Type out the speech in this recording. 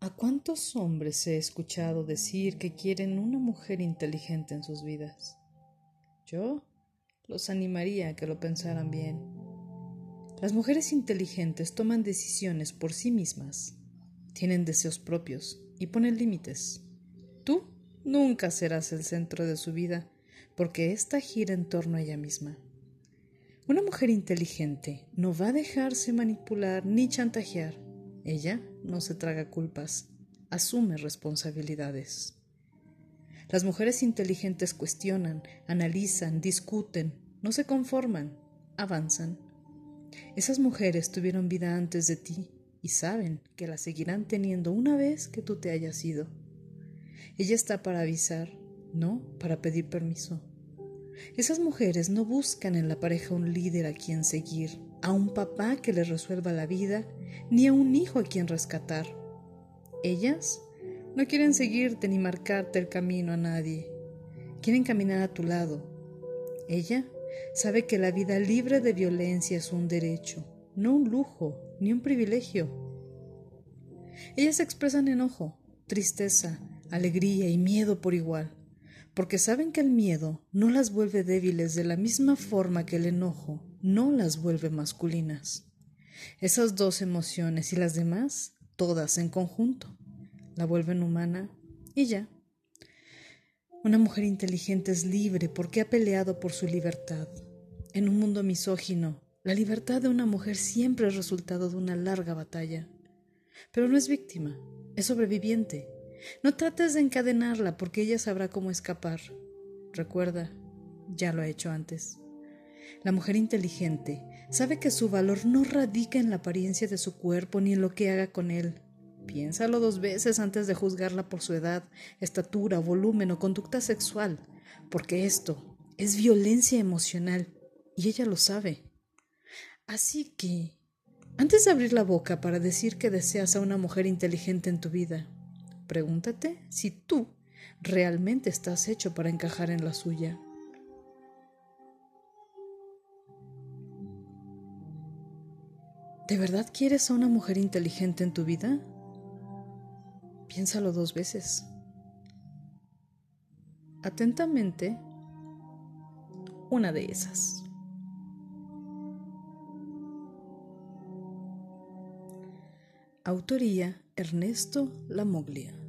¿A cuántos hombres he escuchado decir que quieren una mujer inteligente en sus vidas? Yo los animaría a que lo pensaran bien. Las mujeres inteligentes toman decisiones por sí mismas, tienen deseos propios y ponen límites. Tú nunca serás el centro de su vida porque ésta gira en torno a ella misma. Una mujer inteligente no va a dejarse manipular ni chantajear. Ella no se traga culpas, asume responsabilidades. Las mujeres inteligentes cuestionan, analizan, discuten, no se conforman, avanzan. Esas mujeres tuvieron vida antes de ti y saben que la seguirán teniendo una vez que tú te hayas ido. Ella está para avisar, no para pedir permiso. Esas mujeres no buscan en la pareja un líder a quien seguir, a un papá que les resuelva la vida, ni a un hijo a quien rescatar. Ellas no quieren seguirte ni marcarte el camino a nadie. Quieren caminar a tu lado. Ella sabe que la vida libre de violencia es un derecho, no un lujo ni un privilegio. Ellas expresan enojo, tristeza, alegría y miedo por igual porque saben que el miedo no las vuelve débiles de la misma forma que el enojo no las vuelve masculinas. Esas dos emociones y las demás, todas en conjunto, la vuelven humana y ya. Una mujer inteligente es libre porque ha peleado por su libertad. En un mundo misógino, la libertad de una mujer siempre es resultado de una larga batalla. Pero no es víctima, es sobreviviente no trates de encadenarla porque ella sabrá cómo escapar. Recuerda, ya lo ha hecho antes. La mujer inteligente sabe que su valor no radica en la apariencia de su cuerpo ni en lo que haga con él. Piénsalo dos veces antes de juzgarla por su edad, estatura, volumen o conducta sexual, porque esto es violencia emocional y ella lo sabe. Así que, antes de abrir la boca para decir que deseas a una mujer inteligente en tu vida, Pregúntate si tú realmente estás hecho para encajar en la suya. ¿De verdad quieres a una mujer inteligente en tu vida? Piénsalo dos veces. Atentamente, una de esas. Autoría Ernesto Lamoglia.